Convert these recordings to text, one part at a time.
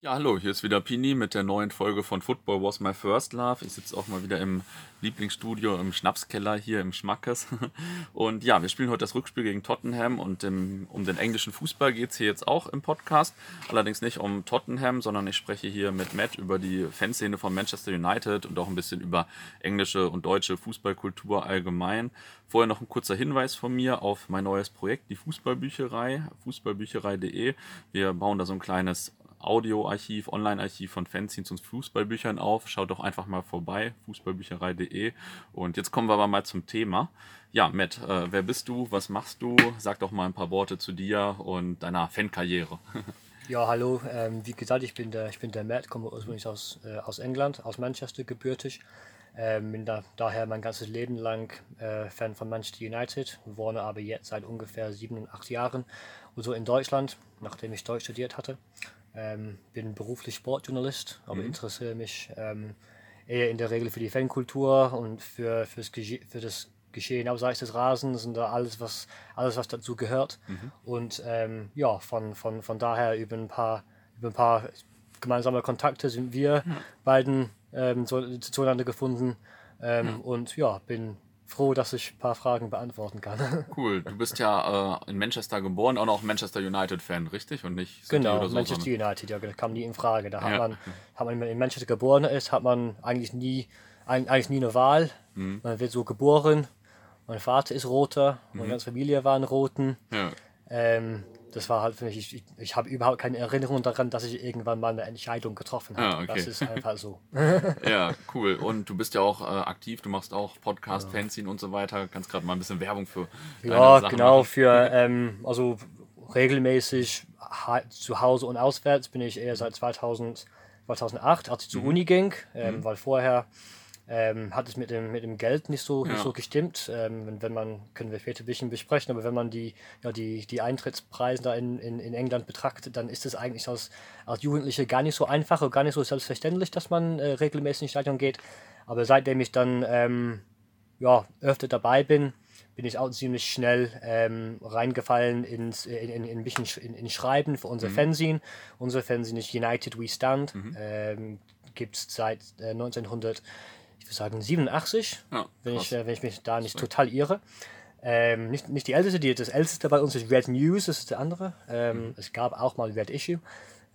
Ja, hallo, hier ist wieder Pini mit der neuen Folge von Football Was My First Love. Ich sitze auch mal wieder im Lieblingsstudio im Schnapskeller hier im Schmackes. Und ja, wir spielen heute das Rückspiel gegen Tottenham und im, um den englischen Fußball geht es hier jetzt auch im Podcast. Allerdings nicht um Tottenham, sondern ich spreche hier mit Matt über die Fanszene von Manchester United und auch ein bisschen über englische und deutsche Fußballkultur allgemein. Vorher noch ein kurzer Hinweis von mir auf mein neues Projekt, die Fußballbücherei, fußballbücherei.de. Wir bauen da so ein kleines Audioarchiv, Online-Archiv von Fanzines und Fußballbüchern auf. Schaut doch einfach mal vorbei, fußballbücherei.de. Und jetzt kommen wir aber mal zum Thema. Ja, Matt, äh, wer bist du? Was machst du? Sag doch mal ein paar Worte zu dir und deiner Fankarriere. Ja, hallo. Ähm, wie gesagt, ich bin der, ich bin der Matt, komme ursprünglich aus, äh, aus England, aus Manchester gebürtig. Ähm, bin da, daher mein ganzes Leben lang äh, Fan von Manchester United, wohne aber jetzt seit ungefähr sieben, acht Jahren und so in Deutschland, nachdem ich Deutsch studiert hatte. Ähm, bin beruflich Sportjournalist, aber mhm. interessiere mich ähm, eher in der Regel für die Fankultur und für, fürs für das Geschehen abseits des Rasens und da alles, was, alles, was dazu gehört. Mhm. Und ähm, ja, von, von, von daher über ein paar, über ein paar gemeinsame Kontakte sind wir mhm. beiden ähm, zueinander gefunden. Ähm, und ja, bin froh, dass ich ein paar Fragen beantworten kann. Cool. Du bist ja äh, in Manchester geboren, auch noch Manchester United-Fan, richtig? Und nicht City genau, oder so, Manchester sondern... United, ja, das kam nie in Frage. Da hat, ja. man, hat man, wenn in Manchester geboren ist, hat man eigentlich nie, eigentlich nie eine Wahl. Mhm. Man wird so geboren. Mein Vater ist Roter, meine mhm. ganze Familie war ein Roten. Ja. Ähm, das war halt für mich, ich, ich, habe überhaupt keine Erinnerung daran, dass ich irgendwann mal eine Entscheidung getroffen habe. Ah, okay. Das ist einfach so. ja, cool. Und du bist ja auch äh, aktiv, du machst auch Podcast, ja. Fanzine und so weiter. Kannst gerade mal ein bisschen Werbung für. Ja, genau, machen. für, ähm, also regelmäßig zu Hause und auswärts bin ich eher seit 2000, 2008, als ich zur mhm. Uni ging, ähm, mhm. weil vorher ähm, hat es mit dem, mit dem Geld nicht so, ja. nicht so gestimmt. Ähm, wenn, wenn man, können wir später ein bisschen besprechen, aber wenn man die, ja, die, die Eintrittspreise da in, in, in England betrachtet, dann ist es eigentlich als, als Jugendliche gar nicht so einfach und gar nicht so selbstverständlich, dass man äh, regelmäßig in die Stadion geht. Aber seitdem ich dann ähm, ja, öfter dabei bin, bin ich auch ziemlich schnell ähm, reingefallen ins, in, in, in, bisschen in, in Schreiben für unser mhm. Fanzine. Unser Fanzine ist United We Stand. Mhm. Ähm, Gibt es seit äh, 1900 würde sagen 87, ja, wenn, ich, äh, wenn ich mich da nicht total irre. Ähm, nicht, nicht die älteste, die, das älteste bei uns ist Red News, das ist der andere. Ähm, mhm. Es gab auch mal Red Issue,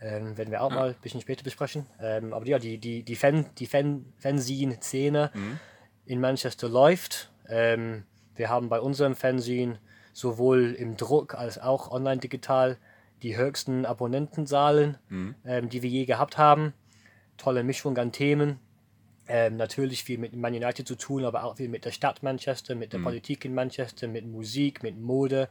ähm, werden wir auch ja. mal ein bisschen später besprechen. Ähm, aber ja, die, die, die, Fan, die Fan, Fanzine-Szene mhm. in Manchester läuft. Ähm, wir haben bei unserem Fanzine sowohl im Druck als auch online digital die höchsten Abonnentenzahlen, mhm. Ähm, die wir je gehabt haben. Tolle Mischung an Themen, ähm, natürlich viel mit Man United zu tun, aber auch viel mit der Stadt Manchester, mit der mhm. Politik in Manchester, mit Musik, mit Mode,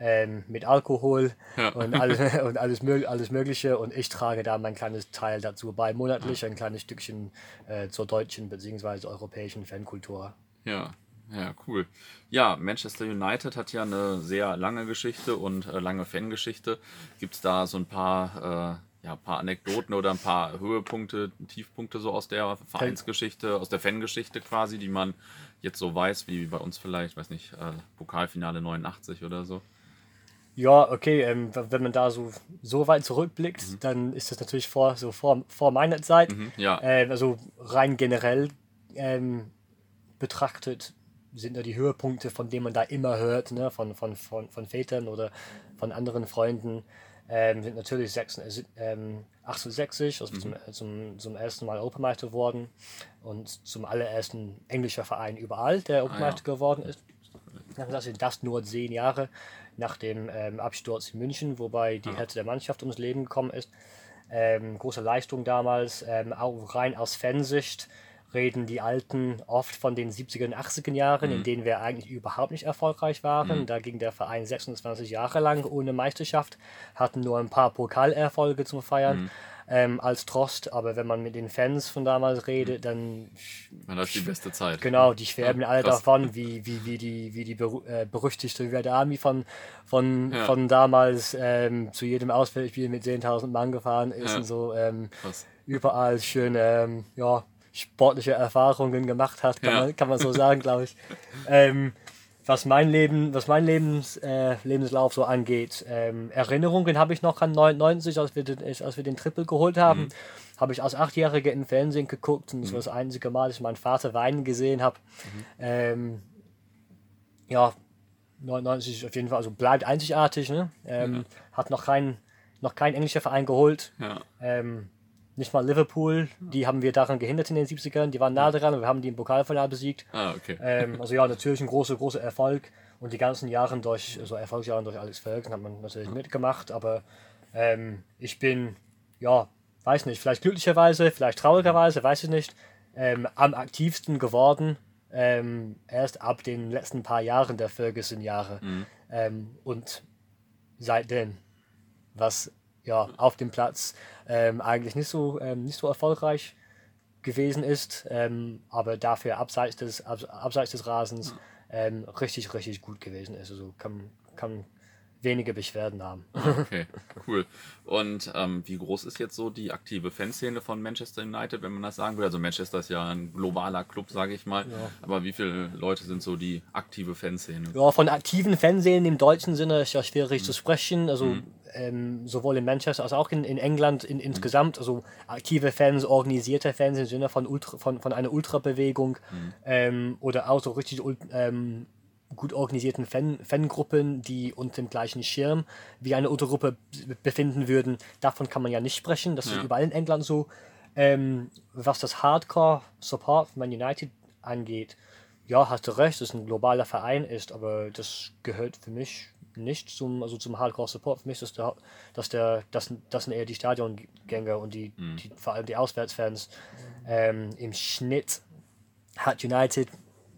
ähm, mit Alkohol ja. und, alles, und alles, alles Mögliche. Und ich trage da mein kleines Teil dazu bei, monatlich ein kleines Stückchen äh, zur deutschen bzw. europäischen Fankultur. Ja, ja, cool. Ja, Manchester United hat ja eine sehr lange Geschichte und äh, lange Fangeschichte. Gibt es da so ein paar äh, ja, ein paar Anekdoten oder ein paar Höhepunkte, Tiefpunkte so aus der Vereinsgeschichte, aus der Fangeschichte quasi, die man jetzt so weiß, wie bei uns vielleicht, weiß nicht, äh, Pokalfinale 89 oder so? Ja, okay, ähm, wenn man da so, so weit zurückblickt, mhm. dann ist das natürlich vor, so vor, vor meiner Zeit. Mhm, ja. äh, also rein generell ähm, betrachtet sind da die Höhepunkte, von denen man da immer hört, ne? von, von, von, von Vätern oder von anderen Freunden ähm, sind natürlich 86, äh, ähm, also mhm. zum, zum, zum ersten Mal Europameister geworden und zum allerersten englischer Verein überall, der Europameister ah, ja. geworden ist. Das sind das nur zehn Jahre nach dem ähm, Absturz in München, wobei die Hälfte der Mannschaft ums Leben gekommen ist. Ähm, große Leistung damals, ähm, auch rein aus Fansicht reden die Alten oft von den 70er und 80er Jahren, mhm. in denen wir eigentlich überhaupt nicht erfolgreich waren. Mhm. Da ging der Verein 26 Jahre lang ohne Meisterschaft, hatten nur ein paar Pokalerfolge zum Feiern. Mhm. Ähm, als Trost, aber wenn man mit den Fans von damals redet, mhm. dann. Man hat die beste Zeit. Genau, die schwärmen ja, alle davon, wie, wie, wie die, wie die beru äh, berüchtigte Red Army von, von, ja. von damals ähm, zu jedem Auswärtsspiel mit 10.000 Mann gefahren ist ja. und so. Ähm, überall schön, ähm, ja, sportliche Erfahrungen gemacht hat, kann, ja. man, kann man so sagen, glaube ich. Ähm, was mein Leben, was mein Lebens, äh, Lebenslauf so angeht, ähm, Erinnerungen habe ich noch an 99, als wir den, als wir den Triple geholt haben. Mhm. Habe ich als Achtjähriger im Fernsehen geguckt und das mhm. war das einzige Mal, dass ich meinen Vater weinen gesehen habe. Mhm. Ähm, ja, 99 ist auf jeden Fall, also bleibt einzigartig. Ne? Ähm, ja. Hat noch kein, noch kein englischer Verein geholt. Ja. Ähm, nicht mal Liverpool, die haben wir daran gehindert in den 70ern, die waren nah dran und wir haben die im Pokalfinale besiegt. Ah, okay. Ähm, also ja, natürlich ein großer, großer Erfolg und die ganzen Jahre durch, so Erfolgsjahre durch Alex Ferguson hat man natürlich mitgemacht, aber ähm, ich bin, ja, weiß nicht, vielleicht glücklicherweise, vielleicht traurigerweise, weiß ich nicht, ähm, am aktivsten geworden, ähm, erst ab den letzten paar Jahren der Ferguson-Jahre mhm. Ähm, und seitdem, was ja, auf dem Platz ähm, eigentlich nicht so, ähm, nicht so erfolgreich gewesen ist, ähm, aber dafür abseits des, ab, abseits des Rasens ähm, richtig, richtig gut gewesen ist. Also kann, kann wenige Beschwerden haben. Okay, cool. Und ähm, wie groß ist jetzt so die aktive Fanszene von Manchester United, wenn man das sagen will? Also Manchester ist ja ein globaler Club, sage ich mal. Ja. Aber wie viele Leute sind so die aktive Fanszene? Ja, von aktiven Fanszenen im deutschen Sinne ist ja schwierig mhm. zu sprechen. Also mhm. ähm, sowohl in Manchester als auch in, in England in, insgesamt. Also aktive Fans, organisierte Fans im Sinne von, Ultra, von, von einer Ultrabewegung mhm. ähm, oder auch so richtig ähm, gut organisierten Fan Fangruppen, die unter dem gleichen Schirm wie eine Untergruppe befinden würden. Davon kann man ja nicht sprechen. Das ja. ist überall in England so. Ähm, was das Hardcore-Support von Man United angeht, ja, hast du recht, dass es ein globaler Verein ist, aber das gehört für mich nicht zum, also zum Hardcore-Support. Für mich ist der, dass der, das, das sind eher die Stadiongänger und die, mhm. die vor allem die Auswärtsfans. Ähm, Im Schnitt hat United,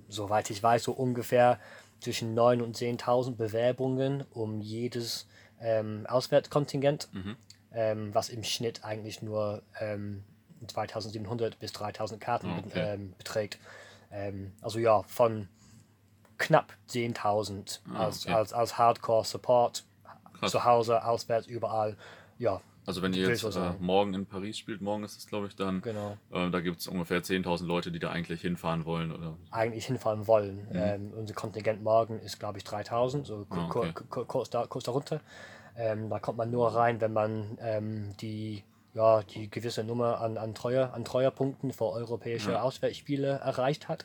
soweit ich weiß, so ungefähr zwischen 9.000 und 10.000 Bewerbungen um jedes ähm, Auswärtskontingent, mhm. ähm, was im Schnitt eigentlich nur ähm, 2700 bis 3000 Karten okay. ähm, beträgt. Ähm, also ja, von knapp 10.000 ah, als, okay. als, als Hardcore-Support zu Hause, auswärts, überall. Ja, also wenn ihr jetzt äh, morgen in Paris spielt, morgen ist es glaube ich dann, genau. äh, da gibt es ungefähr 10.000 Leute, die da eigentlich hinfahren wollen. Oder? Eigentlich hinfahren wollen. Mhm. Ähm, unser Kontingent morgen ist glaube ich 3.000, so ah, okay. kurz, da, kurz darunter. Ähm, da kommt man nur rein, wenn man ähm, die, ja, die gewisse Nummer an, an, Treuer, an Treuerpunkten für europäische ja. Auswärtsspiele erreicht hat.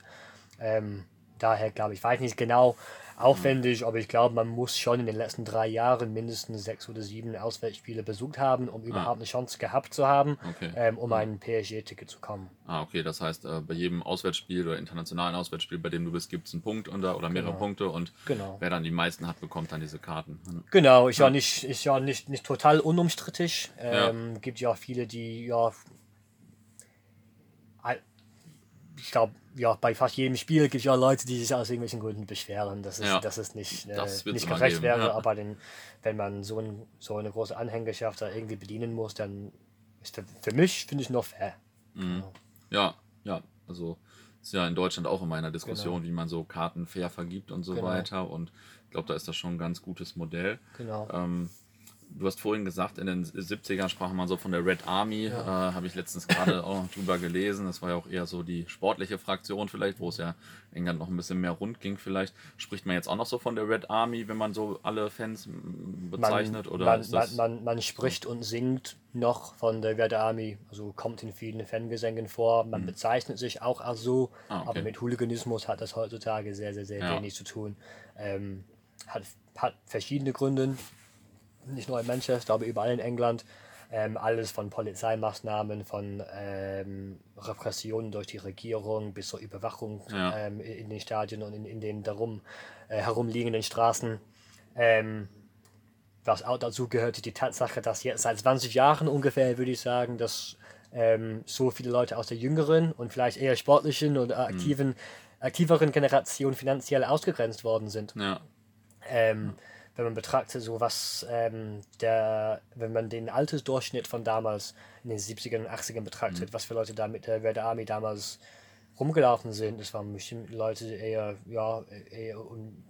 Ähm, daher glaube ich, weiß nicht genau, aufwendig, aber ich glaube, man muss schon in den letzten drei Jahren mindestens sechs oder sieben Auswärtsspiele besucht haben, um ah. überhaupt eine Chance gehabt zu haben, okay. ähm, um ein PSG-Ticket zu kommen. Ah, okay, das heißt, äh, bei jedem Auswärtsspiel oder internationalen Auswärtsspiel, bei dem du bist, gibt es einen Punkt unter, oder mehrere genau. Punkte und genau. wer dann die meisten hat, bekommt dann diese Karten. Hm. Genau, ist ja, ja nicht, ist ja nicht, nicht total unumstrittig. Ähm, ja. Gibt ja viele, die ja ich glaube, ja, bei fast jedem Spiel gibt es ja Leute, die sich aus irgendwelchen Gründen beschweren, dass es, ja. dass es nicht, äh, das nicht gerecht wäre. Ja. Aber den, wenn man so, ein, so eine große Anhängerschaft da irgendwie bedienen muss, dann ist das für mich, finde ich, noch fair. Mhm. Ja, ja, also ist ja in Deutschland auch immer eine Diskussion, genau. wie man so Karten fair vergibt und so genau. weiter. Und ich glaube, da ist das schon ein ganz gutes Modell. Genau. Ähm, du hast vorhin gesagt, in den 70ern sprach man so von der Red Army. Ja. Äh, Habe ich letztens gerade auch noch drüber gelesen. Das war ja auch eher so die sportliche Fraktion vielleicht, wo es ja England noch ein bisschen mehr rund ging vielleicht. Spricht man jetzt auch noch so von der Red Army, wenn man so alle Fans bezeichnet? Man, oder man, man, man, man, spricht und singt noch von der Red Army. Also kommt in vielen Fangesängen vor. Man mhm. bezeichnet sich auch als so. Ah, okay. Aber mit Hooliganismus hat das heutzutage sehr, sehr, sehr ja. wenig zu tun. Ähm, hat, hat verschiedene Gründe nicht nur in Manchester, aber überall in England. Ähm, alles von Polizeimaßnahmen, von ähm, Repressionen durch die Regierung bis zur Überwachung ja. ähm, in den Stadien und in, in den darum äh, herumliegenden Straßen. Ähm, was auch dazu gehört, ist die Tatsache, dass jetzt seit 20 Jahren ungefähr, würde ich sagen, dass ähm, so viele Leute aus der jüngeren und vielleicht eher sportlichen oder mhm. aktiven, mhm. aktiveren Generation finanziell ausgegrenzt worden sind. Ja. Ähm, wenn man betrachtet, so was ähm, der, wenn man den Altersdurchschnitt von damals in den 70ern und 80ern betrachtet, mhm. was für Leute da mit der Red Army damals rumgelaufen sind, das waren bestimmt Leute eher, ja, eher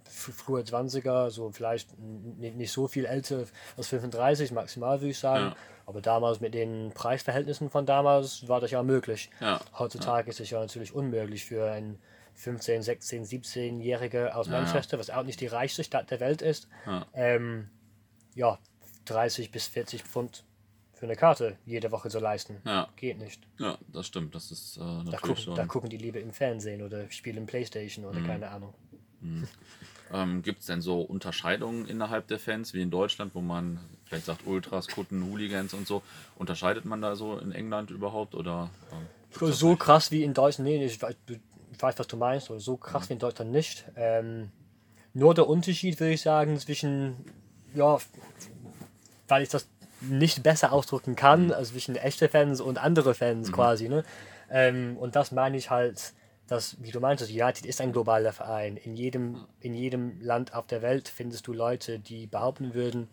frühe 20er, so vielleicht nicht so viel älter als 35 maximal, würde ich sagen. Ja. Aber damals mit den Preisverhältnissen von damals war das ja möglich. Ja. Heutzutage ja. ist es ja natürlich unmöglich für ein 15, 16, 17-Jährige aus Ja, ja. Manchester, was auch nicht die reichste Stadt der Welt ist, Ja. ähm, ja, 30 bis 40 Pfund für eine Karte jede Woche zu leisten. Ja. Geht nicht. Ja, das stimmt. Das ist äh, Da natürlich gucken, schon. da gucken die lieber im Fernsehen oder spielen Playstation oder Mhm. keine Ahnung. Ähm, Gibt es denn so Unterscheidungen innerhalb der Fans, wie in Deutschland, wo man vielleicht sagt Ultras, Kutten, Hooligans und so? Unterscheidet man da so in England überhaupt? Oder, ähm, So krass wie in Deutschland, nee, ich weiß, ich weiß was du meinst, aber so krass wie in Deutschland nicht. Ähm, nur der Unterschied, würde ich sagen, zwischen, ja, weil ich das nicht besser ausdrücken kann, also zwischen echte Fans und andere Fans quasi. Ne? Ähm, und das meine ich halt, dass, wie du meintest, United ist ein globaler Verein. In jedem, in jedem Land auf der Welt findest du Leute, die behaupten würden,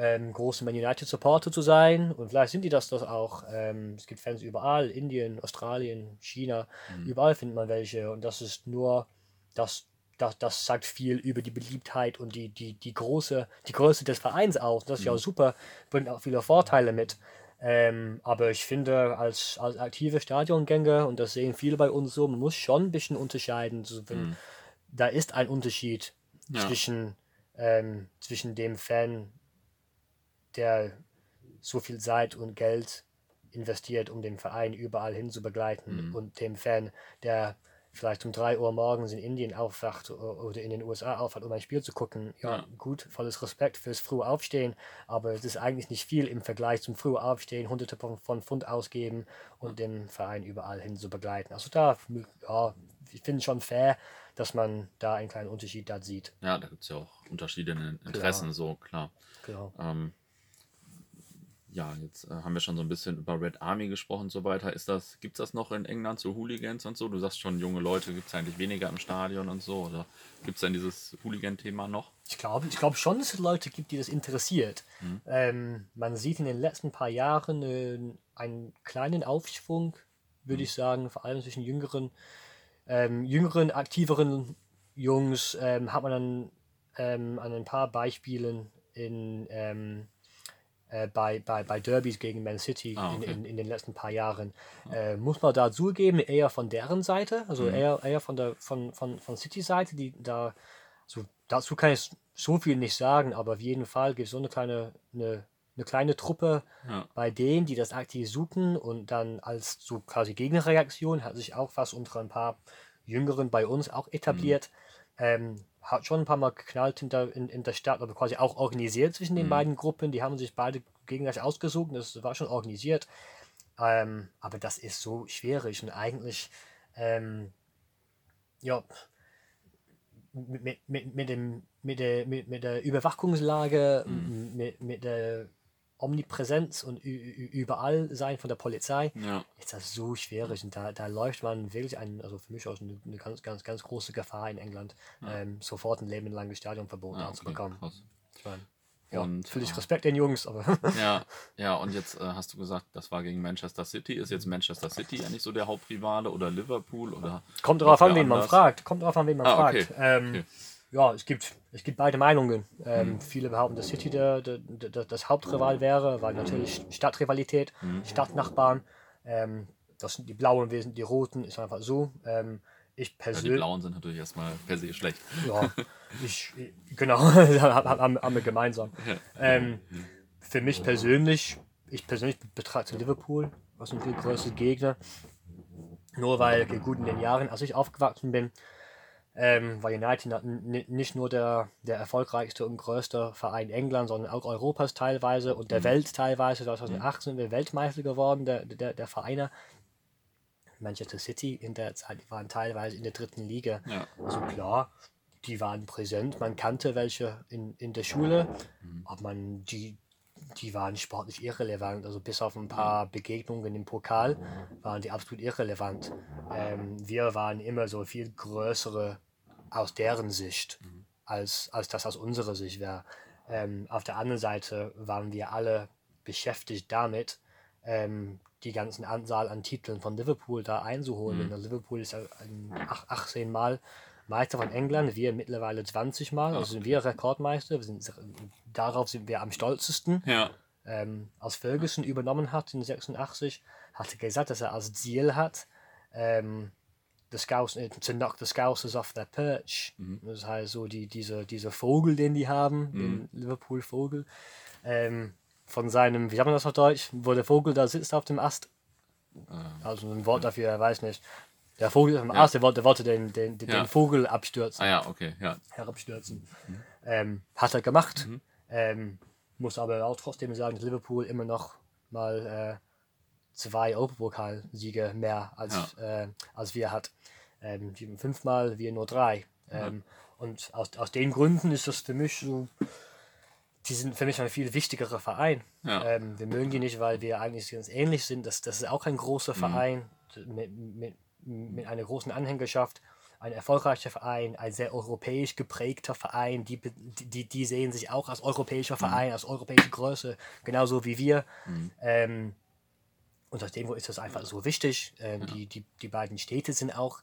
ähm, große Man United Supporter zu sein. Und vielleicht sind die das, das auch. Ähm, es gibt Fans überall, Indien, Australien, China, überall findet man welche. Und das ist nur, das, das, das sagt viel über die Beliebtheit und die, die, die, große, die Größe des Vereins aus. Das ist ja auch super, bringt auch viele Vorteile mit. Ähm, aber ich finde, als, als aktive Stadiongänger, und das sehen viele bei uns so, man muss schon ein bisschen unterscheiden. So, wenn, Da ist ein Unterschied Ja. zwischen, ähm, zwischen dem Fan, der so viel Zeit und Geld investiert, um den Verein überall hin zu begleiten, und dem Fan, der vielleicht um 3 Uhr morgens in Indien aufwacht oder in den USA aufwacht, um ein Spiel zu gucken. Ja, Ja. gut, volles Respekt fürs frühe Aufstehen, aber es ist eigentlich nicht viel im Vergleich zum frühen Aufstehen, hunderte von, von Pfund ausgeben und den Verein überall hin zu begleiten. Also da, ja, ich finde es schon fair, dass man da einen kleinen Unterschied da sieht. Ja, da gibt es ja auch Unterschiede in den Interessen, so klar. Genau. Ähm, ja, jetzt äh, haben wir schon so ein bisschen über Red Army gesprochen und so weiter. Ist das, gibt es das noch in England, so Hooligans und so? Du sagst schon, junge Leute gibt es eigentlich weniger im Stadion und so. Oder gibt es denn dieses Hooligan-Thema noch? Ich glaube ich glaub schon, dass es Leute gibt, die das interessiert. Ähm, man sieht in den letzten paar Jahren äh, einen kleinen Aufschwung, würde ich sagen, vor allem zwischen jüngeren, ähm, jüngeren, aktiveren Jungs ähm, hat man dann ähm, an ein paar Beispielen in, ähm, äh, bei, bei, bei Derbys gegen Man City Ah, in, okay. in, in den letzten paar Jahren. Äh, muss man da zugeben, eher von deren Seite, also eher, eher von der von, von, von City-Seite, die da so, dazu kann ich so viel nicht sagen, aber auf jeden Fall gibt es so eine kleine, eine, eine kleine Truppe Ja. bei denen, die das aktiv suchen und dann als so quasi Gegenreaktion hat sich auch fast unter ein paar Jüngeren bei uns auch etabliert. Ähm, hat schon ein paar Mal geknallt in der, in, in der Stadt, aber quasi auch organisiert zwischen den beiden Gruppen. Die haben sich beide gegenseitig ausgesucht, das war schon organisiert. Ähm, aber das ist so schwierig und eigentlich, ähm, ja, mit, mit, mit, dem, mit, der, mit, mit der Überwachungslage, mit, mit der Omnipräsenz und überall sein von der Polizei, Ja. ist das so schwierig. Und da, da läuft man wirklich ein, also für mich auch eine, eine ganz, ganz, ganz große Gefahr in England, ähm, sofort ein lebenlanges Stadionverbot okay, anzubekommen. krass. Ich meine, ja, Und, völlig äh, Respekt den Jungs, aber Ja, ja, und jetzt äh, hast du gesagt, das war gegen Manchester City. Ist jetzt Manchester City eigentlich so der Hauptrivale oder Liverpool oder kommt drauf an, wen man anders? fragt. Kommt drauf an, wen man Ah, fragt. okay, Ähm, okay. Ja, es gibt, es gibt beide Meinungen. Ähm, Viele behaupten, dass City der, der, der, das Hauptrival wäre, weil natürlich Stadtrivalität, Stadtnachbarn. Ähm, das sind die Blauen, sind die Roten, ist einfach so. Ähm, ich Ja, die persönlich. Blauen sind natürlich erstmal per se schlecht. Ja, ich, genau, haben, haben wir gemeinsam. Ähm, für mich persönlich, ich persönlich betrachte Liverpool als ein viel größerer Gegner. Nur weil, okay, gut, in den Jahren, als ich aufgewachsen bin, ähm, war United nicht nur der, der erfolgreichste und größte Verein England, sondern auch Europas teilweise und der Welt teilweise. 2008 sind wir Weltmeister geworden, der, der, der Vereine. Manchester City in der Zeit, waren teilweise in der dritten Liga. Ja. Also klar, die waren präsent, man kannte welche in, in der Schule, aber man, die, die waren sportlich irrelevant. Also bis auf ein paar Begegnungen im Pokal waren die absolut irrelevant. Ähm, wir waren immer so viel größere aus deren Sicht, als, als das aus unserer Sicht wäre. Ähm, auf der anderen Seite waren wir alle beschäftigt damit, ähm, die ganzen Anzahl an Titeln von Liverpool da einzuholen. Denn Liverpool ist ja ein ach- 18 Mal Meister von England, wir mittlerweile 20 Mal, also sind wir Rekordmeister. Wir sind, darauf sind wir am stolzesten. Ja, Ähm, als Ferguson übernommen hat in 86, hat er gesagt, dass er als Ziel hat, ähm, the Scouse, to knock the Scousers off their perch. Mhm. Das heißt so die, diese, dieser Vogel, den die haben, den Liverpool-Vogel. Ähm, von seinem, wie sagt man das auf Deutsch, wo der Vogel da sitzt auf dem Ast. Also ein Wort dafür, er weiß nicht. Der Vogel auf dem Ast, der wollte, wollte den, den, den, Ja. den Vogel abstürzen Ah ja, okay, ja. herabstürzen. Ähm, hat er gemacht. Ähm, muss aber auch trotzdem sagen, dass Liverpool immer noch mal äh, zwei Europapokalsiege mehr als, äh, als wir hat. Ähm, fünfmal, wir nur drei. Ähm, Und aus, aus den Gründen ist das für mich so, die sind für mich ein viel wichtigerer Verein. Ja. Ähm, wir mögen die nicht, weil wir eigentlich ganz ähnlich sind. Das, das ist auch ein großer Verein mit, mit, mit einer großen Anhängerschaft. Ein erfolgreicher Verein, ein sehr europäisch geprägter Verein. Die, die, die sehen sich auch als europäischer Verein, als europäische Größe, genauso wie wir. Ähm, und aus dem Grund ist das einfach so wichtig. Ähm, die, die, die beiden Städte sind auch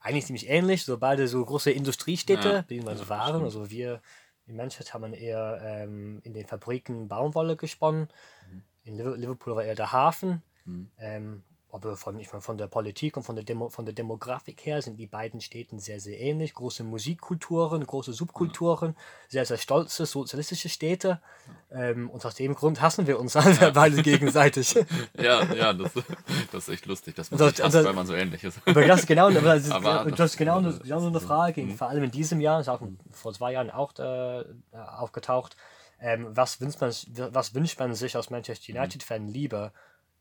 eigentlich ziemlich ähnlich, so beide so große Industriestädte, Ja, beziehungsweise waren. Also wir in Manchester haben wir eher ähm, in den Fabriken Baumwolle gesponnen. In Liver- Liverpool war eher der Hafen. Ähm, aber von, ich meine, von der Politik und von der, Demo, von der Demografik her sind die beiden Städten sehr, sehr ähnlich. Große Musikkulturen, große Subkulturen, sehr, sehr stolze sozialistische Städte. Ähm, und aus dem Grund hassen wir uns alle beide gegenseitig. Ja, ja, das, das ist echt lustig, dass man Also- sich hasst, also- weil man so ähnlich ist. Aber das ist genau, aber das ist, Aber das ist genau, das- genau so eine Frage. Vor allem in diesem Jahr, ist auch vor zwei Jahren auch äh, aufgetaucht. Ähm, was, wünscht man, was wünscht man sich als Manchester United-Fan lieber?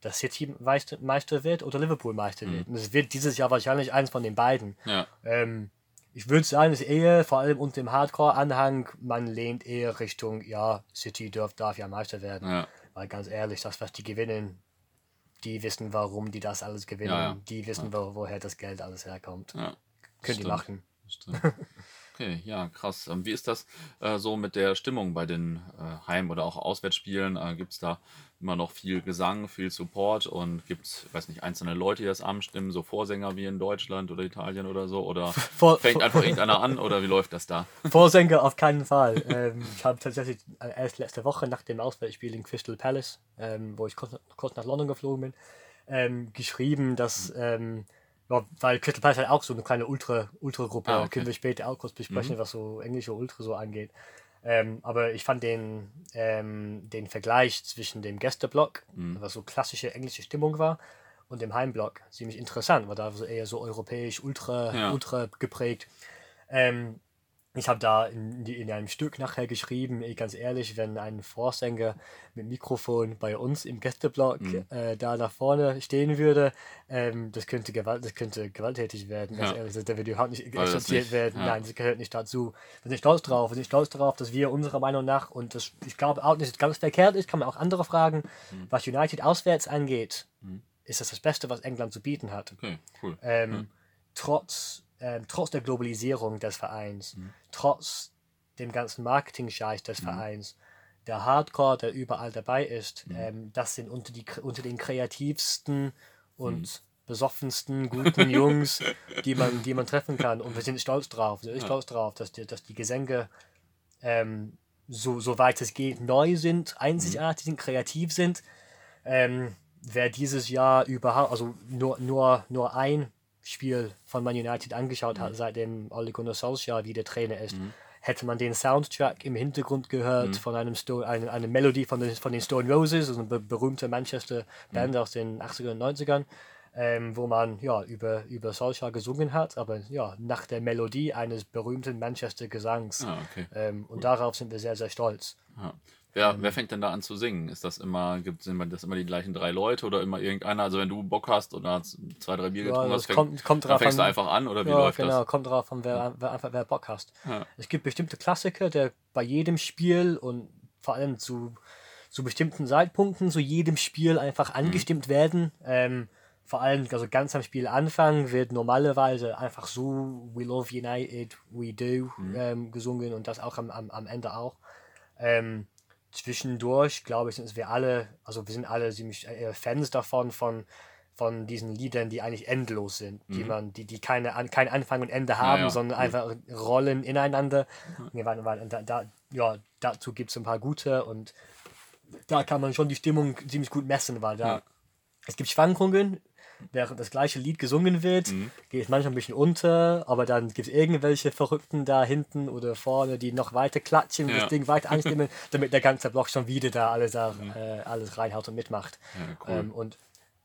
Dass City Meister, Meister wird oder Liverpool Meister wird? Und es wird dieses Jahr wahrscheinlich eins von den beiden. Ja, Ähm, ich würde sagen, es ist eher, vor allem unter dem Hardcore-Anhang, man lehnt eher Richtung, ja, City darf, darf ja Meister werden. ja, Weil ganz ehrlich, das, was die gewinnen, die wissen, warum die das alles gewinnen. Ja. Die wissen, wo, woher das Geld alles herkommt. Können die Stimmt. machen. Stimmt. Okay, ja, krass. Ähm, Wie ist das äh, so mit der Stimmung bei den äh, Heim- oder auch Auswärtsspielen? Äh, gibt es da immer noch viel Gesang, viel Support und gibt es, weiß nicht, einzelne Leute, die das anstimmen, so Vorsänger wie in Deutschland oder Italien oder so? Oder Vor- fängt einfach irgendeiner an oder wie läuft das da? Vorsänger auf keinen Fall. ähm, ich habe tatsächlich äh, erst letzte Woche nach dem Auswärtsspiel in Crystal Palace, ähm, wo ich kurz, kurz nach London geflogen bin, ähm, geschrieben, dass, ähm, ja, weil Crystal Palace hat auch so eine kleine Ultra- Ultra-Gruppe, Ah, okay. können wir später auch kurz besprechen, was so englische Ultra so angeht. Ähm, aber ich fand den, ähm, den Vergleich zwischen dem Gästeblock, was so klassische englische Stimmung war, und dem Heimblock ziemlich interessant, weil da eher so europäisch ultra, Ja. ultra geprägt. Ähm, ich habe da in, in einem Stück nachher geschrieben, ganz ehrlich, wenn ein Vorsänger mit Mikrofon bei uns im Gästeblock Mhm. äh, da nach vorne stehen würde, ähm, das, könnte Gewalt, das könnte gewalttätig werden. Ja. ehrlich, das- der würde überhaupt nicht das akzeptiert werden. ja. Nein, das gehört nicht dazu. Wir sind stolz drauf. Wir sind stolz darauf, dass wir unserer Meinung nach, und das, ich glaube auch nicht, dass es ganz verkehrt ist, kann man auch andere fragen, Mhm. was United auswärts angeht, ist das das Beste, was England zu bieten hat Okay, cool. ähm, trotz, ähm, trotz der Globalisierung des Vereins, trotz dem ganzen Marketing-Scheiß des Vereins, der Hardcore, der überall dabei ist, ähm, das sind unter, die, unter den kreativsten und besoffensten, guten Jungs, die man, die man treffen kann. Und wir sind stolz drauf. Wir sind stolz drauf, dass die, dass die Gesänge ähm, so, so weit es geht neu sind, einzigartig sind, kreativ sind. Ähm, wer dieses Jahr überhaupt, also nur, nur, nur ein Spiel von Man United angeschaut hat, seitdem Ole Gunnar Solskjaer wieder Trainer ist, hätte man den Soundtrack im Hintergrund gehört von einem Sto eine, eine Melodie von den, von den Stone Roses, also eine be berühmte Manchester Band aus den 80er und 90ern, ähm, wo man ja über, über Solskjaer gesungen hat, aber ja, nach der Melodie eines berühmten Manchester Gesangs. Ah, okay. Ähm, und darauf sind wir sehr, sehr stolz. Ja. Wer, Ähm. wer fängt denn da an zu singen? Ist das immer, gibt sind das immer die gleichen drei Leute oder immer irgendeiner? Also wenn du Bock hast oder zwei, drei Bier Ja, getrunken das hast, fängt, kommt- kommt dann fängst du an. einfach an oder wie Ja, läuft genau, das? kommt drauf an, wer, wer einfach wer Bock hast. Ja. Es gibt bestimmte Klassiker, der bei jedem Spiel und vor allem zu, zu bestimmten Zeitpunkten zu jedem Spiel einfach Mhm. angestimmt werden. Ähm, vor allem, also ganz am Spielanfang wird normalerweise einfach so We Love United, We Do Mhm. ähm, gesungen und das auch am, am, am Ende auch. Ähm, zwischendurch, glaube ich, sind wir alle, also wir sind alle ziemlich äh, Fans davon, von, von diesen Liedern, die eigentlich endlos sind, die man, die, die keine, an, kein Anfang und Ende haben, Mhm. ja, sondern cool. einfach rollen ineinander. Wir waren, waren, da, da, ja, dazu gibt es ein paar gute und da kann man schon die Stimmung ziemlich gut messen, weil da Ja. es gibt Schwankungen während das gleiche Lied gesungen wird, geht es manchmal ein bisschen unter, aber dann gibt es irgendwelche Verrückten da hinten oder vorne, die noch weiter klatschen und Ja. das Ding weiter anstimmen, damit der ganze Block schon wieder da alles, da, äh, alles reinhaut und mitmacht. Ja, cool. Ähm, und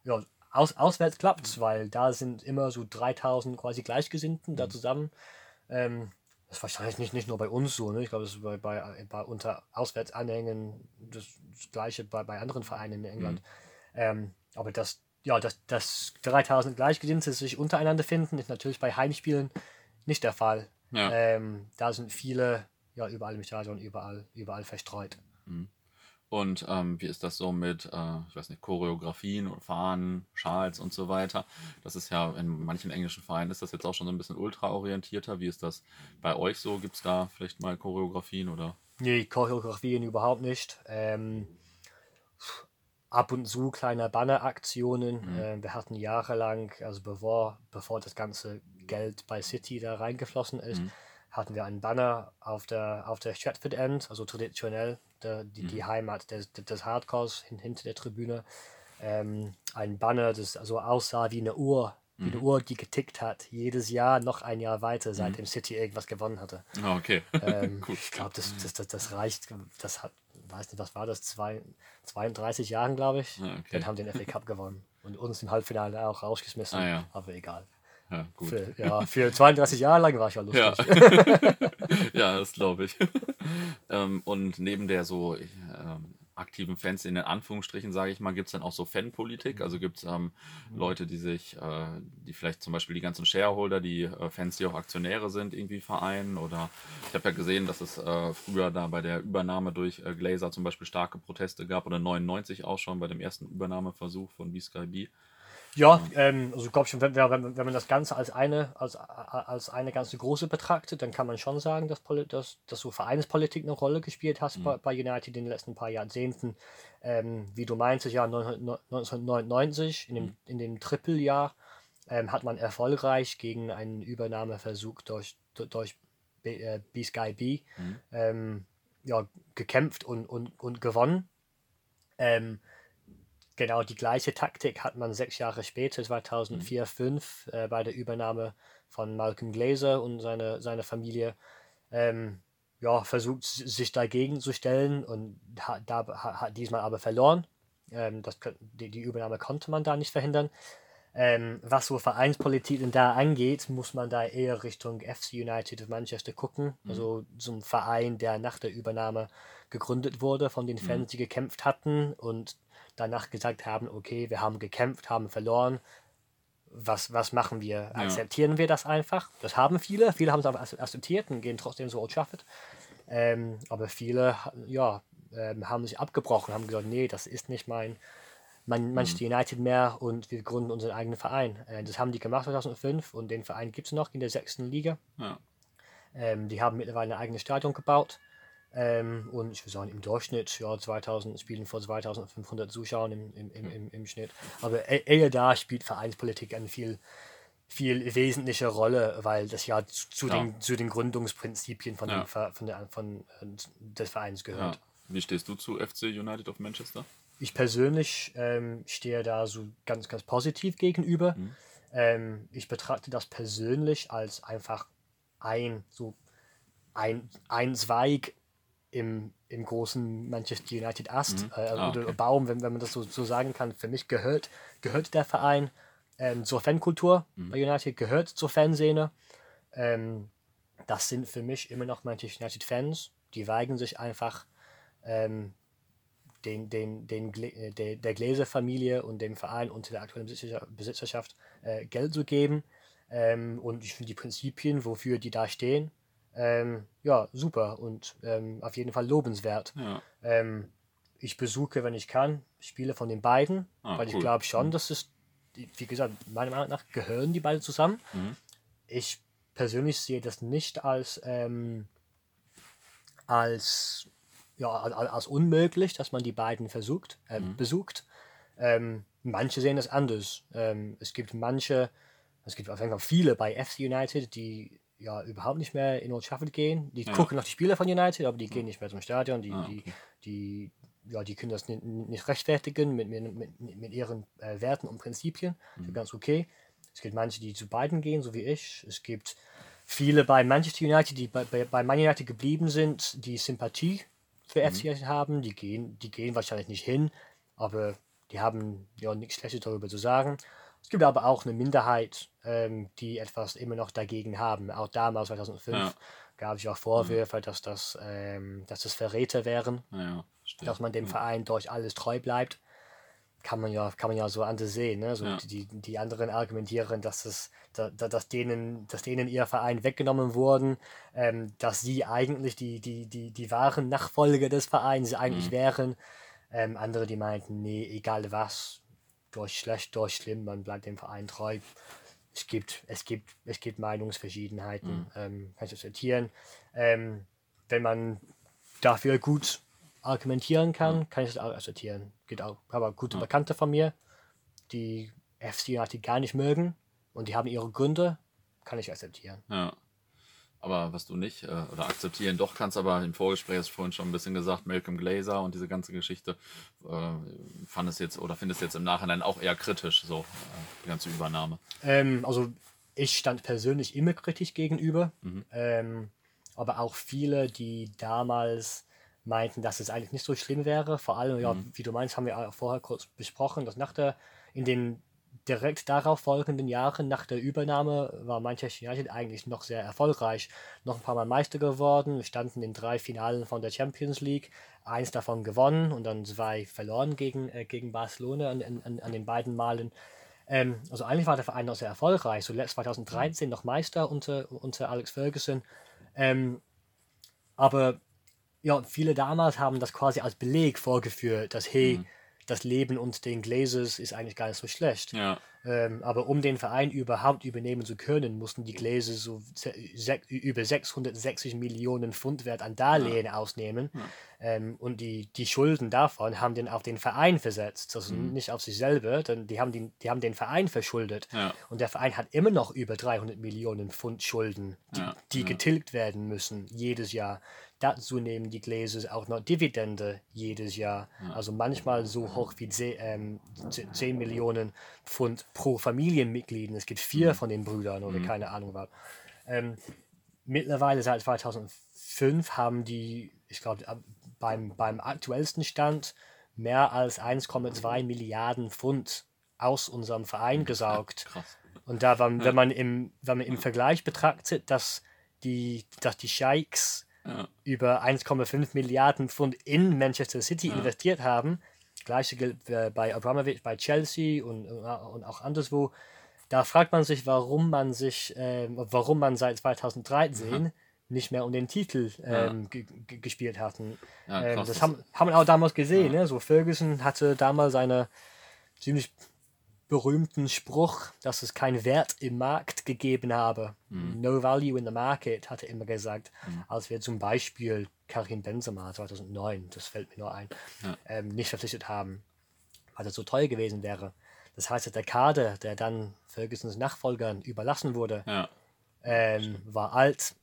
ja, aus, auswärts klappt weil da sind immer so 3000 quasi Gleichgesinnten da zusammen. Ähm, das ist wahrscheinlich nicht, nicht nur bei uns so, ne? ich glaube, das ist bei, bei, bei unter Auswärtsanhängen das, das gleiche bei, bei anderen Vereinen in England. Ähm, aber das, ja, dass, dass 3000 Gleichgesinnte sich untereinander finden, ist natürlich bei Heimspielen nicht der Fall. Ja. Ähm, da sind viele ja, überall im Stadion, überall, überall verstreut. Und ähm, wie ist das so mit, äh, ich weiß nicht, Choreografien und Fahnen, Schals und so weiter? Das ist ja in manchen englischen Vereinen ist das jetzt auch schon so ein bisschen ultra-orientierter. Wie ist das bei euch so? Gibt es da vielleicht mal Choreografien oder? Nee, Choreografien überhaupt nicht. Ähm, ab und zu kleine Banneraktionen. Ähm, wir hatten jahrelang, also bevor, bevor das ganze Geld bei City da reingeflossen ist, hatten wir einen Banner auf der, auf der Stratford End, also traditionell der, die, die Heimat des, des Hardcores hin, hinter der Tribüne. Ähm, ein Banner, das also aussah wie eine Uhr, wie eine Uhr, die getickt hat. Jedes Jahr noch ein Jahr weiter, seitdem City irgendwas gewonnen hatte. Ah, okay. Ähm, cool. Ich glaube, das, das, das, das reicht. Das hat, weiß nicht, was war das? Zwei, 32 Jahren, glaube ich. Ah, okay. Dann haben den FA Cup gewonnen. Und uns im Halbfinale auch rausgeschmissen. Ah, ja. Aber egal. Ja, gut. Für, ja, für 32 Jahre lang war ich ja lustig. Ja, ja das glaube ich. ähm, und neben der so ähm, aktiven Fans in den Anführungsstrichen, sage ich mal, gibt es dann auch so Fanpolitik? Also gibt es ähm, Leute, die sich, äh, die vielleicht zum Beispiel die ganzen Shareholder, die äh, Fans, die auch Aktionäre sind, irgendwie vereinen? Oder ich habe ja gesehen, dass es äh, früher da bei der Übernahme durch äh, Glazer zum Beispiel starke Proteste gab oder 99 auch schon bei dem ersten Übernahmeversuch von B-Sky B. Ja, ähm, also ich glaube schon, wenn, wenn, wenn man das Ganze als eine, als, als eine ganze große betrachtet, dann kann man schon sagen, dass, Poli- dass, dass so Vereinspolitik eine Rolle gespielt hat bei, bei United in den letzten paar Jahrzehnten. Ähm, wie du meintest, ja, 1999, in dem, in dem Trippeljahr, ähm, hat man erfolgreich gegen einen Übernahmeversuch durch, durch B, äh, B-Sky B ähm, ja, gekämpft und, und, und gewonnen. Ähm, Genau die gleiche Taktik hat man sechs Jahre später, 2004, 2005, äh, bei der Übernahme von Malcolm Glazer und seine, seine Familie ähm, ja, versucht, sich dagegen zu stellen und hat, da, hat, diesmal aber verloren. Ähm, das, die, die Übernahme konnte man da nicht verhindern. Ähm, was so Vereinspolitik denn da angeht, muss man da eher Richtung FC United of Manchester gucken. Also zum Verein, der nach der Übernahme gegründet wurde von den Fans, die gekämpft hatten und danach gesagt haben, okay, wir haben gekämpft, haben verloren. Was, was machen wir? Akzeptieren wir das einfach? Das haben viele. Viele haben es aber akzeptiert und gehen trotzdem so Old Trafford. Ähm, aber viele ja, ähm, haben sich abgebrochen, haben gesagt, nee, das ist nicht mein, mein Manchester United mehr und wir gründen unseren eigenen Verein. Äh, das haben die gemacht 2005 und den Verein gibt es noch in der sechsten Liga. Ja. Ähm, die haben mittlerweile ein eigenes Stadion gebaut. Ähm, und ich würde sagen, im Durchschnitt, ja, 2000 spielen vor 2500 Zuschauern im, im, im, im, im Schnitt. Aber e- eher da spielt Vereinspolitik eine viel, viel wesentliche Rolle, weil das ja zu, Ja. Den, zu den Gründungsprinzipien von, Ja. dem, von, der, von äh, des Vereins ja. gehört. Wie stehst du zu FC United of Manchester? Ich persönlich ähm, stehe da so ganz, ganz positiv gegenüber. Ähm, ich betrachte das persönlich als einfach ein, so ein, ein Zweig im, im großen Manchester United Ast äh, Ah, oder okay. Baum, wenn, wenn man das so, so sagen kann. Für mich gehört, gehört der Verein ähm, zur Fankultur bei United, gehört zur Fanszene. Ähm, das sind für mich immer noch Manchester United Fans. Die weigern sich einfach ähm, den, den, den, Glä- äh, der, Gläser-Familie und dem Verein unter der aktuellen Besitzer, Besitzerschaft äh, Geld zu geben. Ähm, und ich finde die Prinzipien, wofür die da stehen, ähm, ja, super und ähm, auf jeden Fall lobenswert. Ja. Ähm, ich besuche, wenn ich kann, Spiele von den beiden, Ah, weil ich cool. glaube schon, dass es, wie gesagt, meiner Meinung nach gehören die beiden zusammen. Mhm. Ich persönlich sehe das nicht als, ähm, als, ja, als, als unmöglich, dass man die beiden versucht, äh, Mhm. besucht. Ähm, manche sehen das anders. Ähm, es gibt manche, es gibt auf jeden Fall viele bei FC United, die ja überhaupt nicht mehr in Old Trafford gehen. Die gucken noch die Spiele von United, aber die gehen nicht mehr zum Stadion. Die, Ah, die, okay. die, ja, die können das nicht, nicht rechtfertigen mit, mit, mit, mit ihren äh, Werten und Prinzipien. Mhm. Ganz okay. Es gibt manche, die zu beiden gehen, so wie ich. Es gibt viele bei Manchester United, die bei, bei, bei Man United geblieben sind, die Sympathie für mhm. FC United haben. Die gehen, die gehen wahrscheinlich nicht hin, aber die haben ja nichts Schlechtes darüber zu sagen. Es gibt aber auch eine Minderheit, ähm, die etwas immer noch dagegen haben. Auch damals, 2005, ja. gab es auch Vorwürfe, dass, das, ähm, dass das Verräter wären, ja, dass man dem Verein durch alles treu bleibt. Kann man ja, kann man ja so anders sehen. Ne? So ja. die, die anderen argumentieren, dass, es, da, dass, denen, dass denen ihr Verein weggenommen wurden, ähm, dass sie eigentlich die, die, die, die wahren Nachfolger des Vereins eigentlich mhm. wären. Ähm, andere, die meinten, nee, egal was, durch schlecht, durch schlimm, man bleibt dem Verein treu. Es gibt, es gibt, es gibt Meinungsverschiedenheiten, mhm. ähm, kann ich akzeptieren. Ähm, wenn man dafür gut argumentieren kann, mhm. kann ich das auch akzeptieren. Geht auch. Aber gute mhm. Bekannte von mir, die FC United gar nicht mögen und die haben ihre Gründe, kann ich akzeptieren. Ja. Aber was du nicht äh, oder akzeptieren doch kannst, aber im Vorgespräch hast du vorhin schon ein bisschen gesagt, Malcolm Glazer und diese ganze Geschichte, äh, fandest jetzt oder findest jetzt im Nachhinein auch eher kritisch, so äh, die ganze Übernahme. Ähm, also ich stand persönlich immer kritisch gegenüber, mhm. ähm, aber auch viele, die damals meinten, dass es eigentlich nicht so schlimm wäre. Vor allem, mhm. ja, wie du meinst, haben wir auch vorher kurz besprochen, dass nach der in den direkt darauf folgenden Jahren nach der Übernahme war Manchester United eigentlich noch sehr erfolgreich. Noch ein paar Mal Meister geworden, wir standen in drei Finalen von der Champions League, eins davon gewonnen und dann zwei verloren gegen, äh, gegen Barcelona an, an, an den beiden Malen. Ähm, also eigentlich war der Verein noch sehr erfolgreich, zuletzt 2013 noch Meister unter, unter Alex Ferguson. Ähm, aber ja, viele damals haben das quasi als Beleg vorgeführt, dass hey, mhm das Leben und den Glazers ist eigentlich gar nicht so schlecht. Ja. Ähm, aber um den Verein überhaupt übernehmen zu können, mussten die Glazers so über 660 Millionen Pfund Wert an Darlehen ja. ausnehmen. Ja. Ähm, und die, die Schulden davon haben den auf den Verein versetzt, also mhm. nicht auf sich selber, denn die haben den, die haben den Verein verschuldet. Und der Verein hat immer noch über 300 Millionen Pfund Schulden, die, die getilgt werden müssen jedes Jahr. Dazu nehmen die Glazers auch noch Dividende jedes Jahr. Ja. Also manchmal so hoch wie 10, ähm, 10 Millionen Pfund pro Familienmitglied. Es gibt vier mhm. von den Brüdern oder mhm. keine Ahnung was. Ähm, mittlerweile seit 2005 haben die, ich glaube, beim, beim aktuellsten Stand mehr als 1,2 Milliarden Pfund aus unserem Verein gesaugt. Krass. Und da, wenn, wenn, man im, wenn man im Vergleich betrachtet, dass die, dass die Sheiks ja. über 1,5 Milliarden Pfund in Manchester City ja. investiert haben. Gleiche gilt äh, bei Abramovich, bei Chelsea und, und auch anderswo. Da fragt man sich, warum man sich, äh, warum man seit 2013 ja. nicht mehr um den Titel ähm, gespielt hatten. Ähm, das haben, haben wir auch damals gesehen. Ne? So Ferguson hatte damals eine ziemlich berühmten Spruch, dass es keinen Wert im Markt gegeben habe. Mhm. No value in the market, hat er immer gesagt. Mhm. Als wir zum Beispiel Karim Benzema 2009, das fällt mir nur ein, ja. ähm, nicht verpflichtet haben, weil das so teuer gewesen wäre. Das heißt, der Kader, der dann Fergusons Nachfolgern überlassen wurde, ja. ähm, war alt,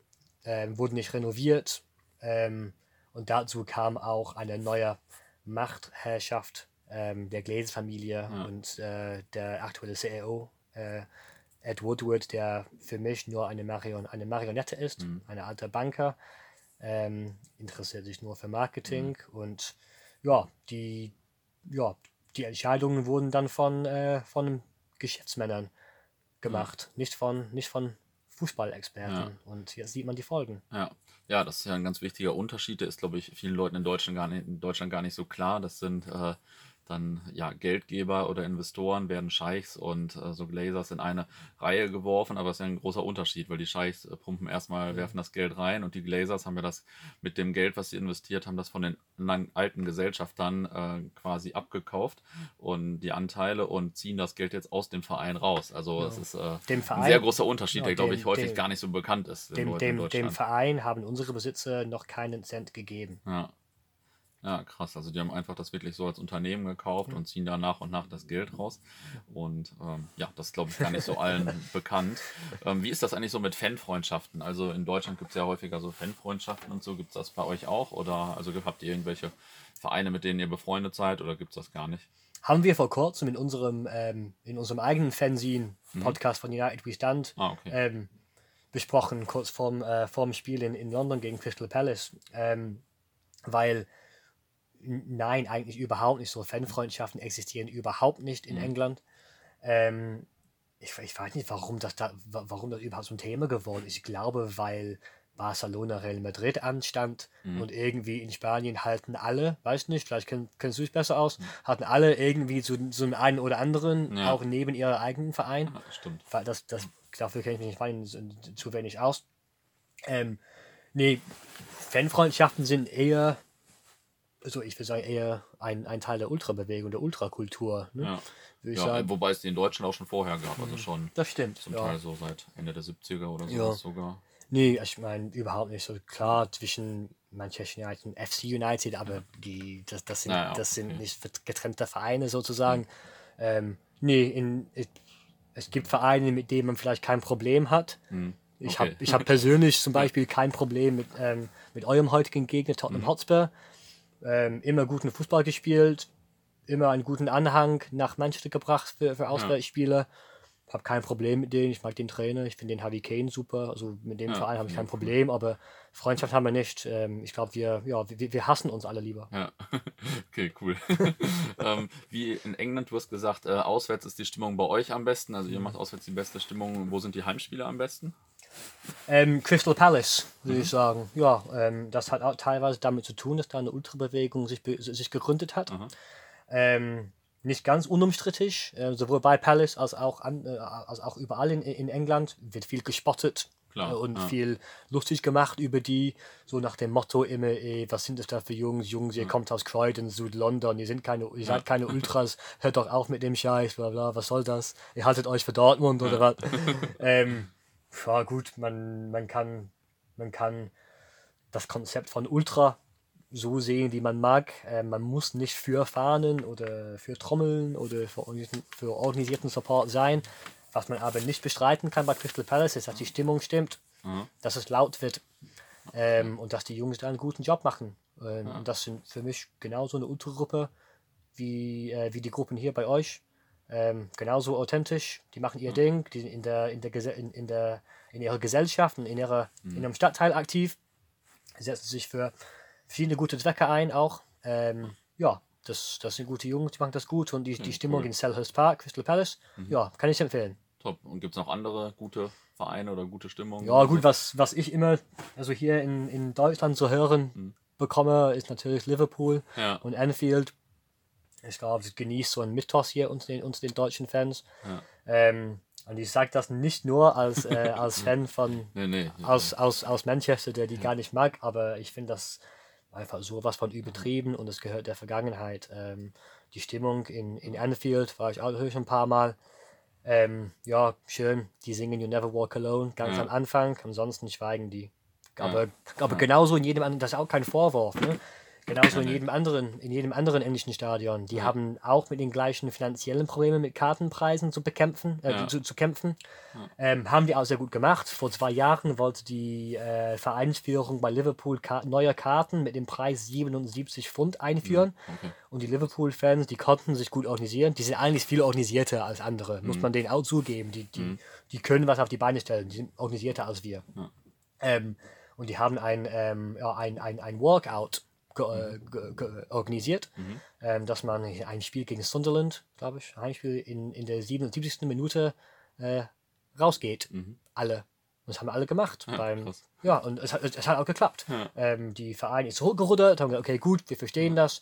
ähm, wurde nicht renoviert ähm, und dazu kam auch eine neue Machtherrschaft ähm, der Glaze-Familie ja. und äh, der aktuelle CEO, äh, Ed Woodward, der für mich nur eine, Marion eine Marionette ist, mhm. eine alte Banker, ähm, interessiert sich nur für Marketing mhm. und ja, die, ja, die Entscheidungen wurden dann von, äh, von Geschäftsmännern gemacht, mhm. nicht von, nicht von Fußballexperten. Ja. Und jetzt sieht man die Folgen. Ja. ja, das ist ja ein ganz wichtiger Unterschied. Der ist, glaube ich, vielen Leuten in Deutschland gar nicht, in Deutschland gar nicht so klar. Das sind äh, dann ja Geldgeber oder Investoren werden Scheichs und äh, so Glazers in eine Reihe geworfen, aber es ist ja ein großer Unterschied, weil die Scheichs äh, pumpen erstmal, mhm. werfen das Geld rein und die Glazers haben ja das mit dem Geld, was sie investiert haben, das von den alten Gesellschaftern äh, quasi abgekauft und die Anteile und ziehen das Geld jetzt aus dem Verein raus. Also ja. es ist äh, Verein, ein sehr großer Unterschied, ja, der glaube ich häufig dem, gar nicht so bekannt ist. Dem, dem, dem Verein haben unsere Besitzer noch keinen Cent gegeben. Ja. Ja, krass. Also die haben einfach das wirklich so als Unternehmen gekauft und ziehen da nach und nach das Geld raus. Und ähm, ja, das glaube ich gar nicht so allen bekannt. Ähm, wie ist das eigentlich so mit Fanfreundschaften? Also in Deutschland gibt es ja häufiger so Fanfreundschaften und so. Gibt es das bei euch auch? Oder also habt ihr irgendwelche Vereine, mit denen ihr befreundet seid oder gibt es das gar nicht? Haben wir vor kurzem in unserem, ähm, in unserem eigenen Fanzine-Podcast von United We Stand Ah, okay. ähm, besprochen, kurz vorm, äh, vorm Spiel in, in London gegen Crystal Palace. Ähm, weil nein, eigentlich überhaupt nicht so. Fanfreundschaften existieren überhaupt nicht in England. Ähm, ich, ich weiß nicht, warum das, da, wa- warum das überhaupt so ein Thema geworden ist. Ich glaube, weil Barcelona Real Madrid anstand und irgendwie in Spanien halten alle, weiß nicht, vielleicht kenn, kennst du es besser aus, hatten alle irgendwie so, so einen einen oder anderen, Ja. auch neben ihrer eigenen Verein Ja, stimmt. weil das, das dafür kenne ich mich in Spanien zu wenig aus. Ähm, nee, Fanfreundschaften sind eher, also ich würde sagen, eher ein, ein Teil der Ultrabewegung, der Ultrakultur. Ne? Ja. Würde ich Ja, sagen. wobei es die in Deutschland auch schon vorher gab, also schon Das stimmt. zum Ja. Teil so seit Ende der 70er oder Ja. sowas sogar. Nee, ich meine überhaupt nicht so klar zwischen Manchester United und FC United, aber die, das, das sind, Ja, ja, das sind okay. nicht getrennte Vereine sozusagen. Ähm, nee, in, es- es gibt Vereine, mit denen man vielleicht kein Problem hat. Ich okay. habe ich hab persönlich zum Beispiel kein Problem mit, ähm, mit eurem heutigen Gegner Tottenham Hotspur. Ähm, immer guten Fußball gespielt, immer einen guten Anhang nach Manchester gebracht für, für Auswärtsspiele. Habe kein Problem mit denen. Ich mag den Trainer. Ich finde den Harry Kane super. Also mit dem Ja, Verein habe ich ja, kein Problem, aber Freundschaft haben wir nicht. Ähm, ich glaube, wir, ja, wir, wir hassen uns alle lieber. Ja, okay, cool. ähm, wie in England, du hast gesagt, äh, auswärts ist die Stimmung bei euch am besten. Also ihr macht auswärts die beste Stimmung. Wo sind die Heimspiele am besten? Ähm, Crystal Palace, würde Mhm. ich sagen. Ja, ähm, das hat auch teilweise damit zu tun, dass da eine Ultrabewegung sich, be- sich gegründet hat. Aha. Ähm, nicht ganz unumstrittig, äh, sowohl bei Palace als auch, an, äh, als auch überall in, in England wird viel gespottet Klar, äh, und ja. viel lustig gemacht über die, so nach dem Motto immer, ey, was sind das da für Jungs, Jungs, ihr kommt aus Croydon, Süd-London, ihr, sind keine, ihr seid keine Ultras, hört doch auf mit dem Scheiß, bla bla, was soll das, ihr haltet euch für Dortmund oder was. ähm, ja gut, man, man, kann, man kann das Konzept von Ultra so sehen, wie man mag. Äh, man muss nicht für Fahnen oder für Trommeln oder für, organisierten- für organisierten Support sein. Was man aber nicht bestreiten kann bei Crystal Palace ist, dass die Stimmung stimmt, Mhm. dass es laut wird ähm, und dass die Jungs da einen guten Job machen. Ähm, Und das sind für mich genauso eine Ultragruppe wie, äh, wie die Gruppen hier bei euch. Ähm, genauso authentisch, die machen ihr Ding, die sind in der, in der, in, in der in ihrer Gesellschaft und in, ihrer, in ihrem Stadtteil aktiv, setzen sich für viele gute Zwecke ein auch. Ähm, ja, das, das sind gute Jungs, die machen das gut und die, die Stimmung cool. in Selhurst Park, Crystal Palace, ja, kann ich empfehlen. Top. Und gibt es noch andere gute Vereine oder gute Stimmung? Ja, gut, was, was ich immer, also hier in, in Deutschland zu hören bekomme, ist natürlich Liverpool Ja. und Anfield. Ich glaube, es genießt so einen Mythos hier unter den, unter den deutschen Fans. Ja. Ähm, und ich sage das nicht nur als, äh, als Fan von, Nee, nee. aus, aus, aus Manchester, der die gar nicht mag, aber ich finde das einfach sowas von übertrieben und es gehört der Vergangenheit. Ähm, die Stimmung in, in Anfield war ich auch natürlich schon ein paar Mal. Ähm, ja, schön, die singen You Never Walk Alone ganz Ja. am Anfang, ansonsten schweigen die. Aber, aber genauso in jedem anderen, das ist auch kein Vorwurf, ne? Genauso in jedem anderen, in jedem anderen englischen Stadion. Die haben auch mit den gleichen finanziellen Problemen mit Kartenpreisen zu bekämpfen, äh, Ja. zu, zu kämpfen. Ähm, haben die auch sehr gut gemacht. Vor zwei Jahren wollte die äh, Vereinsführung bei Liverpool Ka neue Karten mit dem Preis 77 Pfund einführen. Okay. Und die Liverpool-Fans, die konnten sich gut organisieren. Die sind eigentlich viel organisierter als andere, muss man denen auch zugeben. Die, die, die können was auf die Beine stellen. Die sind organisierter als wir. Ähm, und die haben ein, ähm, ja, ein, ein, ein Workout äh, organisiert, ähm, dass man ein Spiel gegen Sunderland, glaube ich, ein Spiel in, in der 77. Minute äh, rausgeht. Alle. Und das haben alle gemacht. Ja, beim, krass. ja, und es hat, es hat auch geklappt. Ja. Ähm, die Vereine ist zurückgerudert, haben gesagt, okay, gut, wir verstehen das,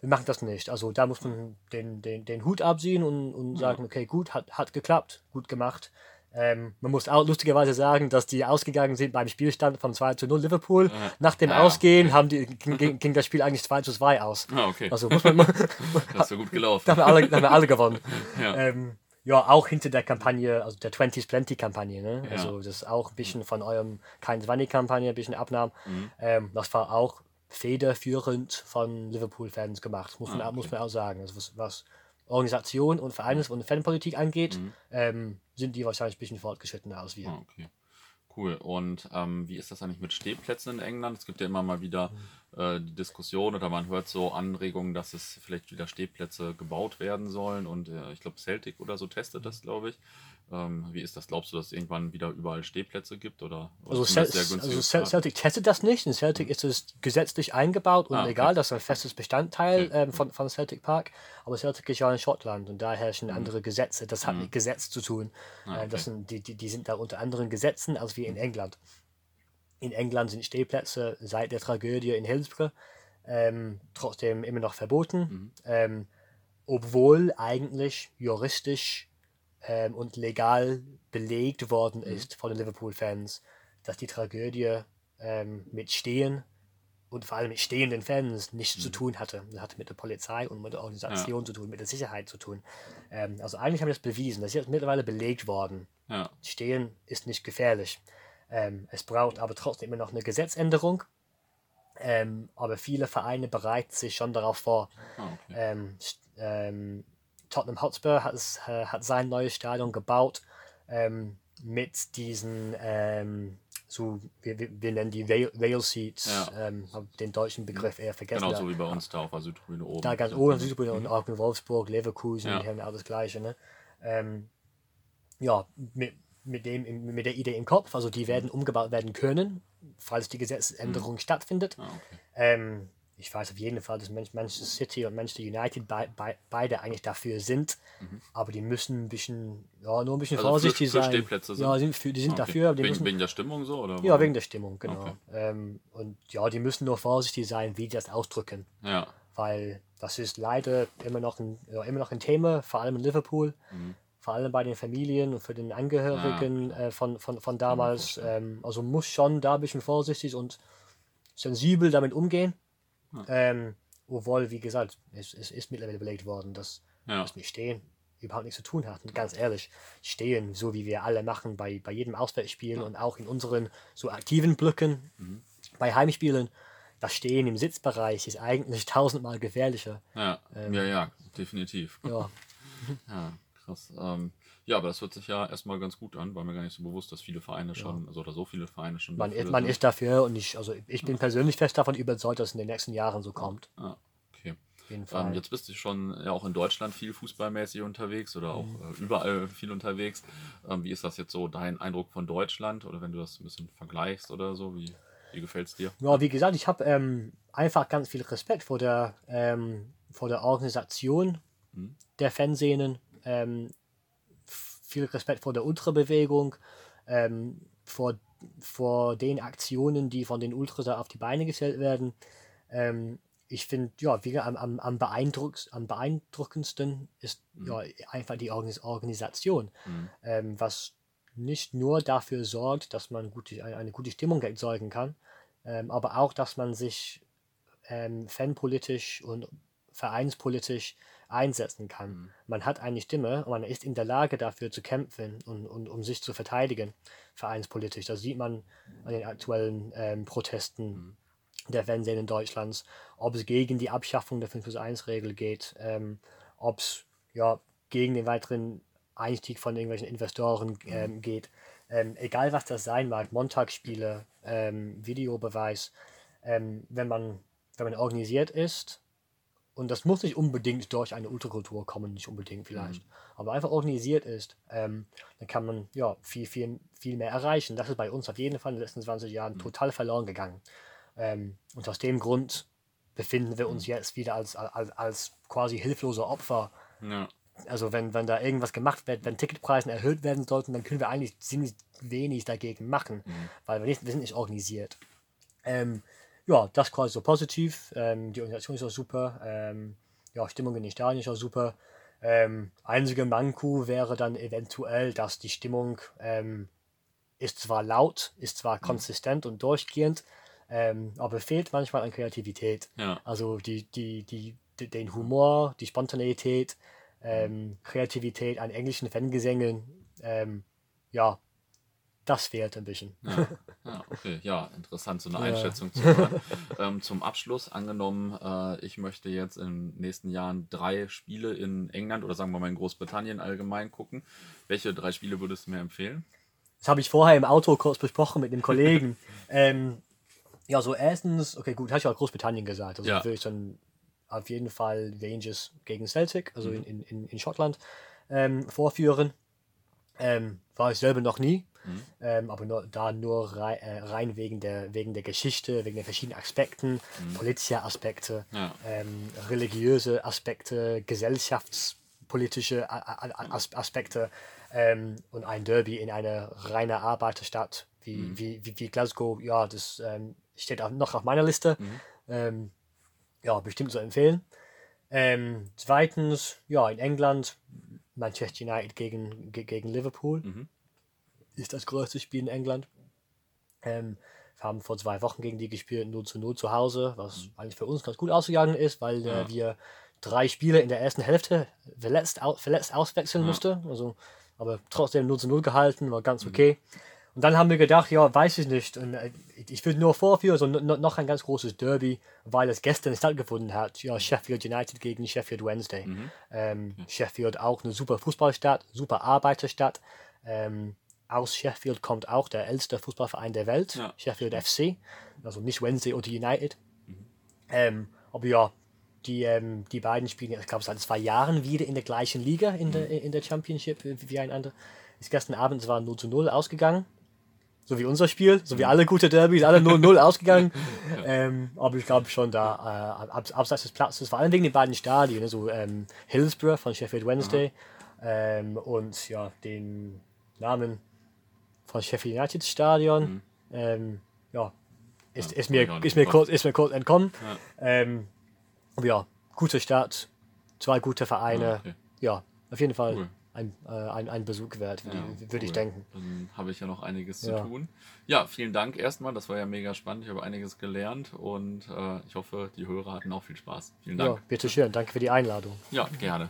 wir machen das nicht. Also da muss man den, den, den Hut abziehen und, und sagen, okay, gut, hat, hat geklappt, gut gemacht. Ähm, man muss auch lustigerweise sagen, dass die ausgegangen sind beim Spielstand von 2 zu 0 Liverpool. Nach dem Ja. Ausgehen haben die, ging, ging- das Spiel eigentlich 2 zu 2 aus. Ah, okay. Also muss man, da das ist ja gut gelaufen. haben wir alle, da haben wir alle gewonnen. Ja. Ähm, ja, auch hinter der Kampagne, also der 20s Plenty Kampagne, ne? Ja. Also das ist auch ein bisschen von eurem Kein Zwanni Kampagne ein bisschen abnahm. Mhm. Ähm, das war auch federführend von Liverpool-Fans gemacht, muss man, Ah, okay. muss man auch sagen. Also was, was Organisation und Vereins- und Fanpolitik angeht, Mhm. ähm, sind die wahrscheinlich ein bisschen fortgeschrittener als wir. Ah, okay. Cool. Und ähm, wie ist das eigentlich mit Stehplätzen in England? Es gibt ja immer mal wieder äh, die Diskussion oder man hört so Anregungen, dass es vielleicht wieder Stehplätze gebaut werden sollen. Und äh, ich glaube, Celtic oder so testet das, glaube ich. Ähm, wie ist das? Glaubst du, dass es irgendwann wieder überall Stehplätze gibt? Oder, Also, Cel also Cel? Celtic testet das nicht. In Celtic ist es gesetzlich eingebaut und Ah, okay. legal, das ist ein festes Bestandteil Okay. ähm, von, von Celtic Park. Aber Celtic ist ja in Schottland und da herrschen Mhm. andere Gesetze. Das hat mit Gesetz zu tun. Ah, Äh, das okay. sind, die, die, die sind da unter anderen Gesetzen als wir in England. In England sind Stehplätze seit der Tragödie in Hillsborough ähm, trotzdem immer noch verboten, Mhm. ähm, obwohl eigentlich juristisch ähm, und legal belegt worden Mhm. ist von den Liverpool-Fans, dass die Tragödie ähm, mit Stehen und vor allem mit stehenden Fans nichts Mhm. zu tun hatte. Das hatte mit der Polizei und mit der Organisation zu tun, mit der Sicherheit zu tun. Ähm, also eigentlich haben wir das bewiesen. Das ist jetzt mittlerweile belegt worden. Ja, Stehen ist nicht gefährlich. Ähm, es braucht aber trotzdem immer noch eine Gesetzänderung. Ähm, aber viele Vereine bereiten sich schon darauf vor. ah, okay. Ähm, ähm, Tottenham Hotspur hat, es, äh, hat sein neues Stadion gebaut ähm, mit diesen, ähm, so, wir, wir, nennen die Rail, Rail Seats, Ja. ähm, den deutschen Begriff eher vergessen. Genau so wie bei uns da auf der Südtribüne oben. da ganz Das- oben, Südtribüne und auch in Wolfsburg, Leverkusen, Ja. die haben ja alles Gleiche. Ne? Ähm, ja, mit, mit, dem, mit der Idee im Kopf, also die werden umgebaut werden können, falls die Gesetzesänderung stattfindet. Ah, okay. Ich weiß auf jeden Fall, dass Man- Manchester City und Manchester United bei, bei, beide eigentlich dafür sind, aber die müssen ein bisschen, ja, nur ein bisschen Mhm. Also für- vorsichtig für sein. Stehplätze sind- Ja, sind für, die sind Okay. dafür, aber die wegen, müssen, wegen der Stimmung so? Oder ja, wegen der Stimmung, genau. Okay. Ähm, und ja, die müssen nur vorsichtig sein, wie die das ausdrücken, Ja, weil das ist leider immer noch ein, ja, immer noch ein Thema, vor allem in Liverpool. Mhm. Vor allem bei den Familien und für den Angehörigen äh, von, von, von damals. Ähm, also muss schon da ein bisschen vorsichtig und sensibel damit umgehen. Ähm, obwohl, wie gesagt, es, es ist mittlerweile belegt worden, dass ja. das mit Stehen überhaupt nichts zu tun hat. Und ganz ehrlich, Stehen, so wie wir alle machen bei, bei jedem Auswärtsspiel und auch in unseren so aktiven Blöcken bei Heimspielen, das Stehen im Sitzbereich ist eigentlich tausendmal gefährlicher. Ja, Ähm. ja, ja, definitiv. Ja, Ja, krass. Ähm, ja, aber das hört sich ja erstmal ganz gut an, war mir gar nicht so bewusst, dass viele Vereine schon, also oder so viele Vereine schon man, ist, man ist dafür und ich, also ich bin persönlich fest davon überzeugt, dass es in den nächsten Jahren so kommt. Ah, okay. Ähm, jetzt bist du schon ja auch in Deutschland viel fußballmäßig unterwegs oder auch äh, überall viel unterwegs. Ähm, wie ist das jetzt so dein Eindruck von Deutschland oder wenn du das ein bisschen vergleichst oder so? Wie, wie gefällt es dir? Ja, wie gesagt, ich habe ähm, einfach ganz viel Respekt vor der, ähm, vor der Organisation Mhm. der Fanszenen, ähm, viel Respekt vor der Ultrabewegung, ähm, vor, vor den Aktionen, die von den Ultras auf die Beine gestellt werden. Ähm, ich finde, ja, wie am, am, am, beeindruck, am beeindruckendsten ist ja einfach die Organis Organisation, Mhm. ähm, was nicht nur dafür sorgt, dass man gute, eine, eine gute Stimmung erzeugen kann, ähm, aber auch, dass man sich ähm, fanpolitisch und vereinspolitisch einsetzen kann. Mhm. Man hat eine Stimme und man ist in der Lage dafür zu kämpfen und, und um sich zu verteidigen, vereinspolitisch. Das sieht man an den aktuellen ähm, Protesten Mhm. der Fanszenen Deutschlands, ob es gegen die Abschaffung der 5 plus 1 Regel geht, ähm, ob es ja, gegen den weiteren Einstieg von irgendwelchen Investoren ähm, geht. Ähm, egal was das sein mag, Montagsspiele, ähm, Videobeweis, ähm, wenn, man, wenn man organisiert ist, und das muss nicht unbedingt durch eine Ultrakultur kommen, nicht unbedingt vielleicht, aber einfach organisiert ist, ähm, dann kann man ja viel, viel, viel mehr erreichen. Das ist bei uns auf jeden Fall in den letzten 20 Jahren total verloren gegangen. Ähm, und aus dem Grund befinden wir uns jetzt wieder als, als, als quasi hilflose Opfer. Ja, Also wenn, wenn da irgendwas gemacht wird, wenn Ticketpreise erhöht werden sollten, dann können wir eigentlich ziemlich wenig dagegen machen, weil wir, nicht, wir sind nicht organisiert. Ähm, ja, das quasi so positiv. Ähm, die Organisation ist auch super. Ähm, ja, Stimmung in den Stadien ist auch super. Ähm, einzige Manko wäre dann eventuell, dass die Stimmung ähm, ist zwar laut, ist zwar konsistent und durchgehend, ähm, aber fehlt manchmal an Kreativität. ja, Also die, die, die, die, den Humor, die Spontaneität, ähm, Kreativität an englischen Fangesängen, ja, das fehlt ein bisschen. Ja, ja okay, ja, interessant, so eine Einschätzung zu hören. ähm, zum Abschluss, angenommen, äh, ich möchte jetzt in den nächsten Jahren drei Spiele in England oder sagen wir mal in Großbritannien allgemein gucken. Welche drei Spiele würdest du mir empfehlen? Das habe ich vorher im Auto kurz besprochen mit einem Kollegen. ähm, ja, so erstens, okay, gut, hast du ja Großbritannien gesagt. Also Ja. würde ich dann auf jeden Fall Rangers gegen Celtic, also in, in, in, in Schottland, ähm, vorführen. Ähm, war ich selber noch nie, ähm, aber nur, da nur rei äh, rein wegen der, wegen der Geschichte, wegen den verschiedenen Aspekten, politische Aspekte, Ja. ähm, religiöse Aspekte, gesellschaftspolitische As Aspekte ähm, und ein Derby in einer reinen Arbeiterstadt wie, wie, wie, wie Glasgow, ja, das ähm, steht auch noch auf meiner Liste. Ähm, ja, bestimmt zu empfehlen. Ähm, zweitens, ja, in England Manchester United gegen, ge- gegen Liverpool. Mhm. Ist das größte Spiel in England. Ähm, wir haben vor zwei Wochen gegen die gespielt, 0 zu 0 zu Hause, was eigentlich für uns ganz gut ausgegangen ist, weil Ja. äh, wir drei Spiele in der ersten Hälfte verletzt, au verletzt auswechseln Ja. mussten. Also, aber trotzdem 0 zu 0 gehalten, war ganz okay. Und dann haben wir gedacht, ja, weiß ich nicht. Und, äh, ich- würde nur vorführen, so no- noch ein ganz großes Derby, weil es gestern stattgefunden hat. Ja, Sheffield United gegen Sheffield Wednesday. Ähm, Sheffield auch eine super Fußballstadt, super Arbeiterstadt. Ähm, aus Sheffield kommt auch der älteste Fußballverein der Welt, Ja. Sheffield FC. Also nicht Wednesday oder United. Ähm, aber ja, die, ähm, die beiden spielen, ich glaube, seit zwei Jahren wieder in der gleichen Liga in der, in der Championship wie wie einander. Ist gestern Abend es war 0 zu 0 ausgegangen. So wie unser Spiel, so wie alle gute Derbys, alle 0-0 ausgegangen. Ähm, aber ich glaube schon da, äh, ab, abseits des Platzes, vor allem wegen den beiden Stadien, ne, so ähm, Hillsborough von Sheffield Wednesday ähm, und ja, den Namen von Sheffield United Stadion. Ähm, ja, ist, Ja, ist, mir, ich ist, mir kurz, ist mir kurz entkommen. Ja. Ähm, ja, gute Stadt, zwei gute Vereine. Ah, okay. Ja, auf jeden Fall Cool. ein, äh, ein, ein Besuch wert, würde Ja, ich- würde ich cool. denken. Dann habe ich ja noch einiges Ja. zu tun. Ja, vielen Dank erstmal. Das war ja mega spannend. Ich habe einiges gelernt und äh, ich hoffe, die Hörer hatten auch viel Spaß. Vielen Ja, Dank. bitteschön. Danke für die Einladung. Ja, gerne.